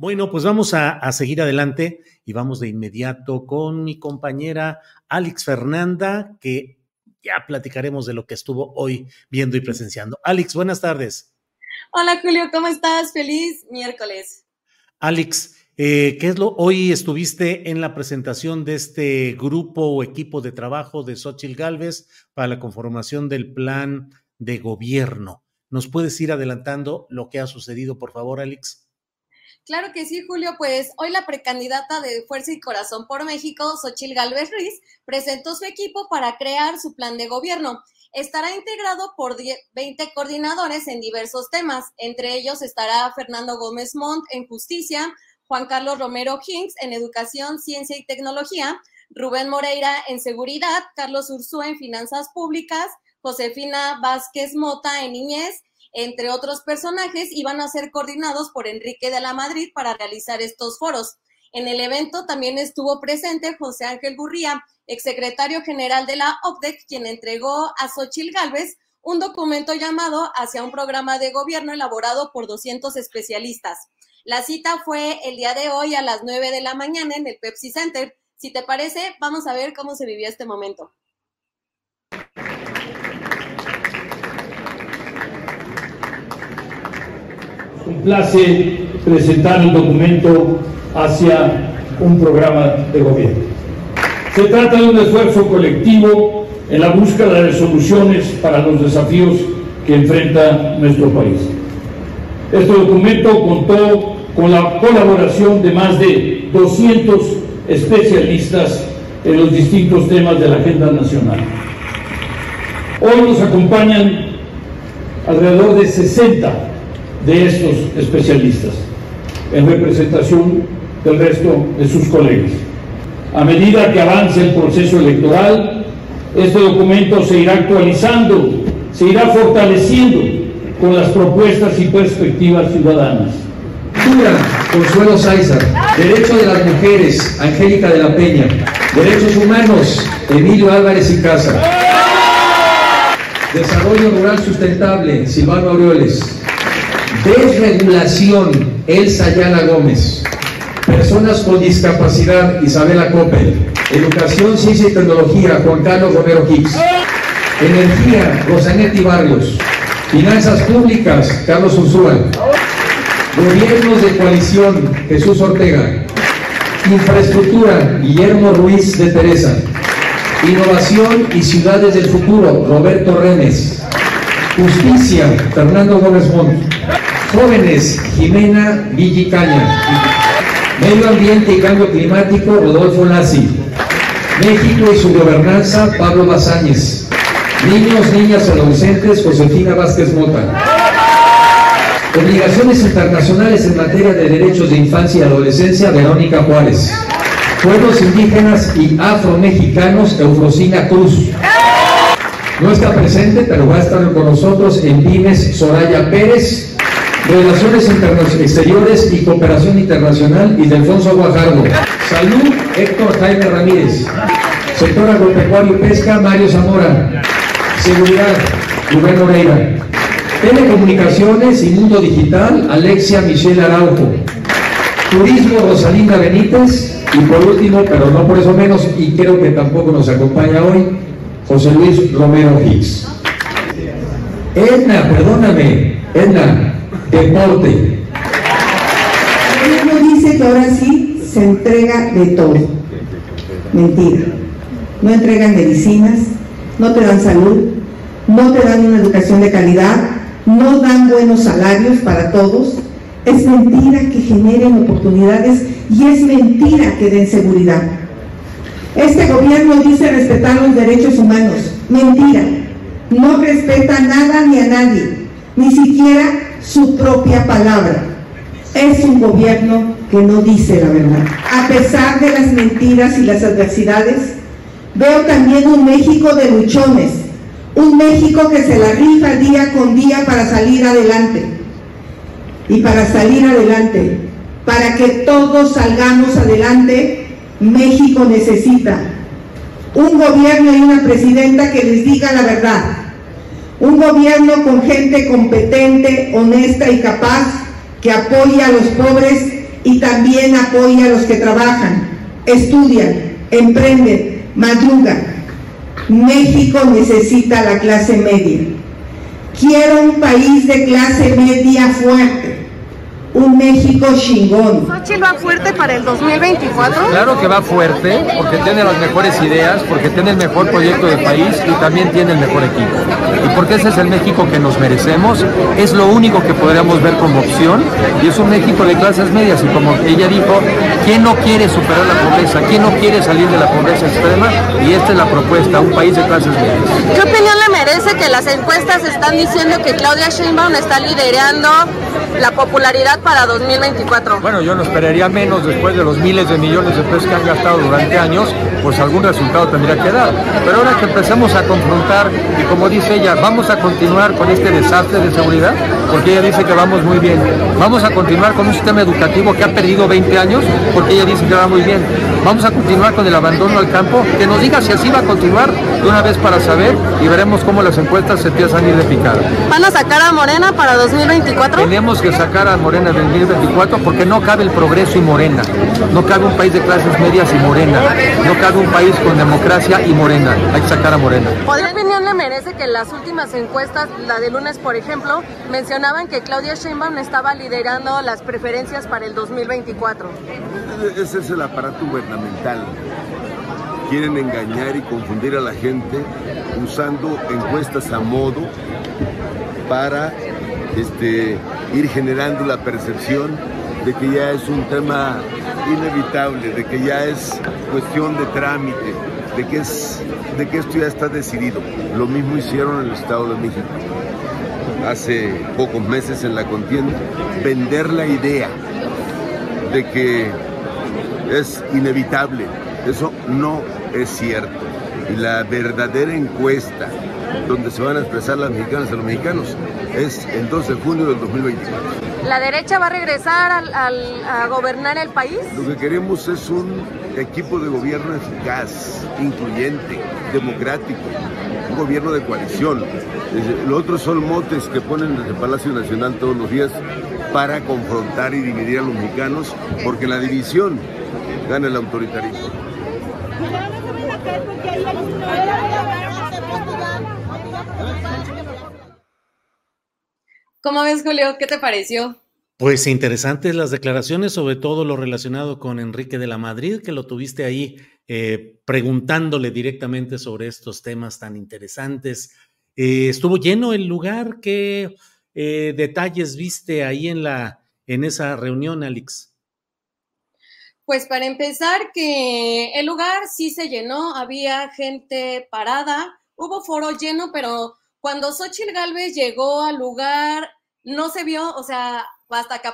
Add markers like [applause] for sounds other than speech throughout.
Bueno, pues vamos a, a, seguir adelante y vamos de inmediato con mi compañera Alex Fernanda, que ya platicaremos de lo que estuvo hoy viendo y presenciando. Alex, buenas tardes. Hola Julio, ¿cómo estás? Feliz miércoles. Alex, eh, ¿qué es lo? Hoy estuviste en la presentación de este grupo o equipo de trabajo de Xochil Gálvez para la conformación del plan de gobierno. ¿Nos puedes ir adelantando lo que ha sucedido, por favor, Alex? Claro que sí, Julio. Pues hoy la precandidata de Fuerza y Corazón por México, Xochil Gálvez Ruiz, presentó su equipo para crear su plan de gobierno. Estará integrado por 20 coordinadores en diversos temas. Entre ellos estará Fernando Gómez Montt en Justicia, Juan Carlos Romero Hinks en Educación, Ciencia y Tecnología, Rubén Moreira en Seguridad, Carlos Ursúa en Finanzas Públicas, Josefina Vázquez Mota en Niñez entre otros personajes, iban a ser coordinados por Enrique de la Madrid para realizar estos foros. En el evento también estuvo presente José Ángel Gurría, exsecretario general de la OPDEC, quien entregó a Xochil Gálvez un documento llamado Hacia un programa de gobierno elaborado por 200 especialistas. La cita fue el día de hoy a las 9 de la mañana en el Pepsi Center. Si te parece, vamos a ver cómo se vivió este momento. Place presentar el documento hacia un programa de gobierno. Se trata de un esfuerzo colectivo en la búsqueda de soluciones para los desafíos que enfrenta nuestro país. Este documento contó con la colaboración de más de 200 especialistas en los distintos temas de la agenda nacional. Hoy nos acompañan alrededor de 60 de estos especialistas, en representación del resto de sus colegas. A medida que avance el proceso electoral, este documento se irá actualizando, se irá fortaleciendo con las propuestas y perspectivas ciudadanas. Consuelo Sáizar. Derecho de las mujeres, Angélica de la Peña. Derechos humanos, Emilio Álvarez y Casa. Desarrollo rural sustentable, Silvano Aureoles. Desregulación, Elsa Ayala Gómez. Personas con discapacidad, Isabela Coppel. Educación, Ciencia y Tecnología, Juan Carlos Romero Hicks. Energía, Rosanetti Barrios. Finanzas Públicas, Carlos Ursúa. Gobiernos de coalición, Jesús Ortega. Infraestructura, Guillermo Ruiz de Teresa. Innovación y Ciudades del Futuro, Roberto Remes. Justicia, Fernando Gómez Montt. Jóvenes, Jimena Villicaña. Medio Ambiente y Cambio Climático, Rodolfo Lassi. México y su gobernanza, Pablo Bazáñez. Niños, niñas, adolescentes, Josefina Vázquez Mota. Obligaciones internacionales en materia de derechos de infancia y adolescencia, Verónica Juárez. Pueblos indígenas y afromexicanos, Eufrosina Cruz. No está presente, pero va a estar con nosotros en Pymes, Soraya Pérez. Relaciones Exteriores y Cooperación Internacional, y Delfonso Guajardo. Salud, Héctor Jaime Ramírez. Sector Agropecuario y Pesca, Mario Zamora. Seguridad, Rubén Moreira. Telecomunicaciones y Mundo Digital, Alexia Michelle Araujo. Turismo Rosalinda Benítez y por último, pero no por eso menos, y creo que tampoco nos acompaña hoy, José Luis Romero Hicks. Edna, perdóname, Edna, deporte. El gobierno dice que ahora sí se entrega de todo. Mentira. No entregan medicinas, no te dan salud, no te dan una educación de calidad, no dan buenos salarios para todos. Es mentira que generen oportunidades y es mentira que den seguridad. Este gobierno dice respetar los derechos humanos. Mentira. No respeta nada ni a nadie, ni siquiera su propia palabra. Es un gobierno que no dice la verdad. A pesar de las mentiras y las adversidades, veo también un México de luchones, un México que se la rifa día con día para salir adelante. Y para salir adelante, para que todos salgamos adelante, México necesita un gobierno y una presidenta que les diga la verdad. Un gobierno con gente competente, honesta y capaz que apoya a los pobres y también apoya a los que trabajan, estudian, emprenden, madrugan. México necesita la clase media. Quiero un país de clase media fuerte, un México chingón. ¿Xochitl va fuerte para el 2024? Claro que va fuerte, porque tiene las mejores ideas, porque tiene el mejor proyecto de país y también tiene el mejor equipo. Y porque ese es el México que nos merecemos, es lo único que podríamos ver como opción, y es un México de clases medias, y como ella dijo, ¿quién no quiere superar la pobreza? ¿Quién no quiere salir de la pobreza extrema? Y esta es la propuesta, un país de clases medias. ¿Qué opinión le merece que las encuestas están diciendo que Claudia Sheinbaum está liderando la popularidad para 2024? Bueno, yo no esperaría menos después de los miles de millones de pesos que han gastado durante años, pues algún resultado tendría que dar. Pero ahora que empezamos a confrontar, y como dice ella, vamos a continuar con este desastre de seguridad, porque ella dice que vamos muy bien. Vamos a continuar con un sistema educativo que ha perdido 20 años, porque ella dice que va muy bien. Vamos a continuar con el abandono al campo, que nos diga si así va a continuar de una vez para saber y veremos cómo las encuestas se empiezan a ir de picada. ¿Van a sacar a Morena para 2024? Tenemos que sacar a Morena en 2024 porque no cabe el progreso y Morena. No cabe un país de clases medias y Morena. No cabe un país con democracia y Morena. Hay que sacar a Morena. ¿Qué opinión le merece que en las últimas encuestas, la de lunes por ejemplo, mencionaban que Claudia Sheinbaum estaba liderando las preferencias para el 2024? Ese es el aparato gubernamental. Quieren engañar y confundir a la gente usando encuestas a modo para este, ir generando la percepción de que ya es un tema inevitable, de que ya es cuestión de trámite, de que, es, de que esto ya está decidido. Lo mismo hicieron en el Estado de México hace pocos meses en la contienda, vender la idea de que es inevitable. Eso no es cierto. Y la verdadera encuesta donde se van a expresar las mexicanas y los mexicanos es el 12 de junio del 2024. ¿La derecha va a regresar al- al- a gobernar el país? Lo que queremos es un equipo de gobierno eficaz, incluyente, democrático, un gobierno de coalición. Es- Lo otro son motes que ponen desde el Palacio Nacional todos los días para confrontar y dividir a los mexicanos, porque la división gana el autoritarismo. ¿Cómo ves, Julio? ¿Qué te pareció? Pues interesantes las declaraciones, sobre todo lo relacionado con Enrique de la Madrid, que lo tuviste ahí eh, preguntándole directamente sobre estos temas tan interesantes. Eh, estuvo lleno el lugar. ¿Qué eh, detalles viste ahí en la en esa reunión, Alex? Pues para empezar, que el lugar sí se llenó, había gente parada, hubo foro lleno, pero cuando Xochitl Galvez llegó al lugar, no se vio, o sea, hasta que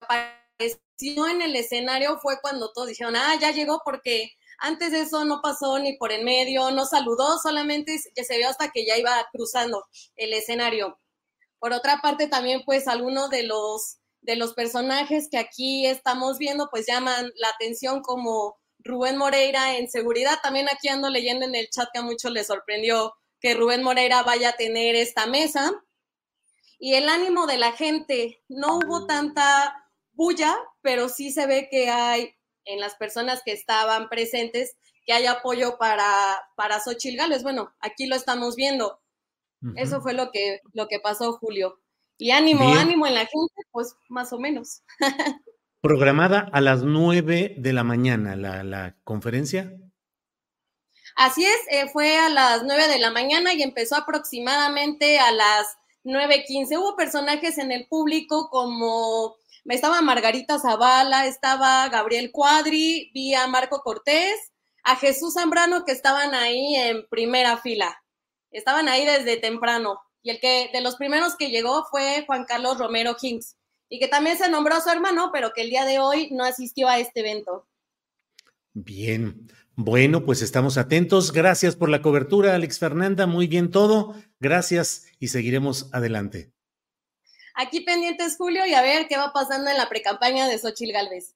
apareció en el escenario fue cuando todos dijeron, ah, ya llegó, porque antes de eso no pasó ni por en medio, no saludó, solamente se vio hasta que ya iba cruzando el escenario. Por otra parte, también pues algunos de los de los personajes que aquí estamos viendo, pues llaman la atención como Rubén Moreira en seguridad. También aquí ando leyendo en el chat que a muchos les sorprendió que Rubén Moreira vaya a tener esta mesa. Y el ánimo de la gente, no hubo tanta bulla, pero sí se ve que hay en las personas que estaban presentes que hay apoyo para, para Xochitl Gales. Bueno, aquí lo estamos viendo. Eso fue lo que, lo que pasó, Julio. Y ánimo, ánimo en la gente, pues más o menos. [laughs] Programada a las nueve de la mañana la, la conferencia. Así es, eh, fue a las nueve de la mañana y empezó aproximadamente a las 9.15. Hubo personajes en el público como estaba Margarita Zavala, estaba Gabriel Cuadri, vi a Marco Cortés, a Jesús Zambrano que estaban ahí en primera fila. Estaban ahí desde temprano. Y el que de los primeros que llegó fue Juan Carlos Romero Hinks, y que también se nombró a su hermano, pero que el día de hoy no asistió a este evento. Bien, bueno, pues estamos atentos. Gracias por la cobertura, Alex Fernanda. Muy bien todo. Gracias y seguiremos adelante. Aquí pendientes, Julio, y a ver qué va pasando en la precampaña de Xochil Gálvez.